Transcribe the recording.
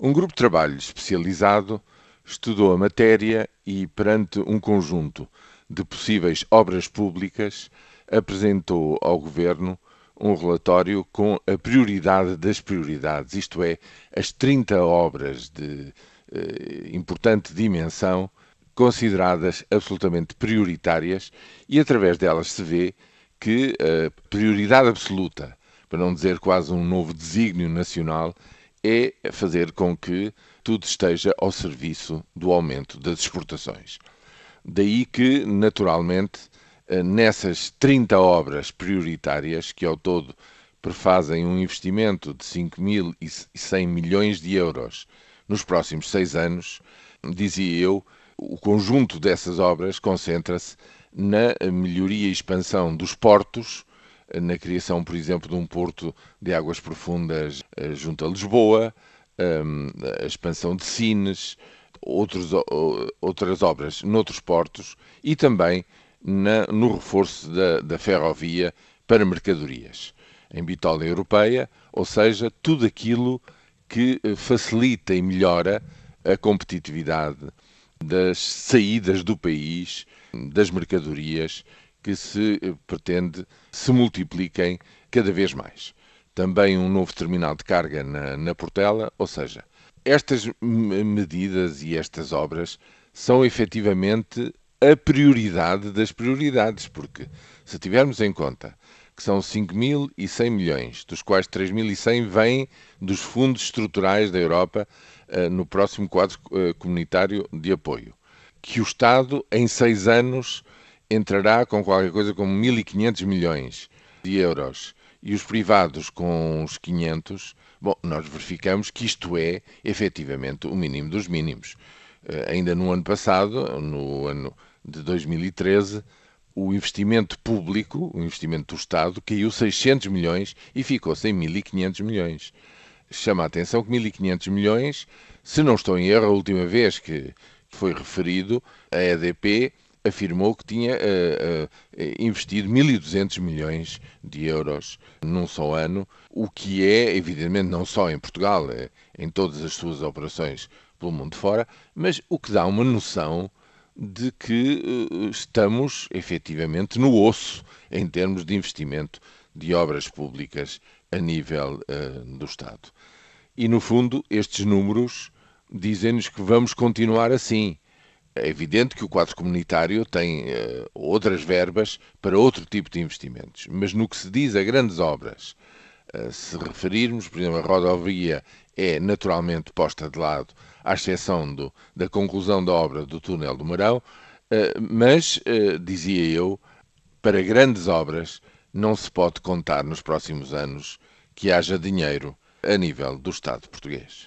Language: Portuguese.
Um grupo de trabalho especializado estudou a matéria e, perante um conjunto de possíveis obras públicas, apresentou ao Governo um relatório com a prioridade das prioridades, isto é, as 30 obras de eh, importante dimensão consideradas absolutamente prioritárias e através delas se vê que a prioridade absoluta, para não dizer quase um novo desígnio nacional, é fazer com que tudo esteja ao serviço do aumento das exportações. Daí que, naturalmente, eh, nessas 30 obras prioritárias, que ao todo prefazem um investimento de 5.100 milhões de euros nos próximos seis anos, dizia eu, o conjunto dessas obras concentra-se na melhoria e expansão dos portos, na criação, por exemplo, de um porto de águas profundas eh, junto a Lisboa, ehm, a expansão de Sines, outros, outras obras noutros portos e também na, no reforço da, da ferrovia para mercadorias em bitola europeia, ou seja, tudo aquilo que eh, facilita e melhora a competitividade das saídas do país, das mercadorias que se eh, pretende se multipliquem cada vez mais. Também um novo terminal de carga na, na Portela, ou seja, estas medidas e estas obras são efetivamente a prioridade das prioridades, porque se tivermos em conta que são 5.100 milhões, dos quais 3.100 vêm dos fundos estruturais da Europa uh, no próximo quadro uh, comunitário de apoio, que o Estado, em seis anos, entrará com qualquer coisa como 1.500 milhões de euros e os privados com uns 500, bom, nós verificamos que isto é efetivamente o mínimo dos mínimos. Uh, ainda no ano passado, no ano de 2013, o investimento público, o investimento do Estado, caiu 600 milhões e ficou sem 1.500 milhões. Chama a atenção que 1.500 milhões, se não estou em erro, a última vez que foi referido, a EDP afirmou que tinha uh, uh, investido 1.200 milhões de euros num só ano, o que é, evidentemente, não só em Portugal, é em todas as suas operações pelo mundo fora, mas o que dá uma noção de que uh, estamos efetivamente no osso em termos de investimento de obras públicas a nível do Estado. E, no fundo, estes números dizem-nos que vamos continuar assim é evidente que o quadro comunitário tem uh, outras verbas para outro tipo de investimentos, mas no que se diz a grandes obras, uh, se referirmos, por exemplo, a rodovia é naturalmente posta de lado, à exceção do, da conclusão da obra do túnel do Marão, uh, mas, dizia eu, para grandes obras não se pode contar nos próximos anos que haja dinheiro a nível do Estado português.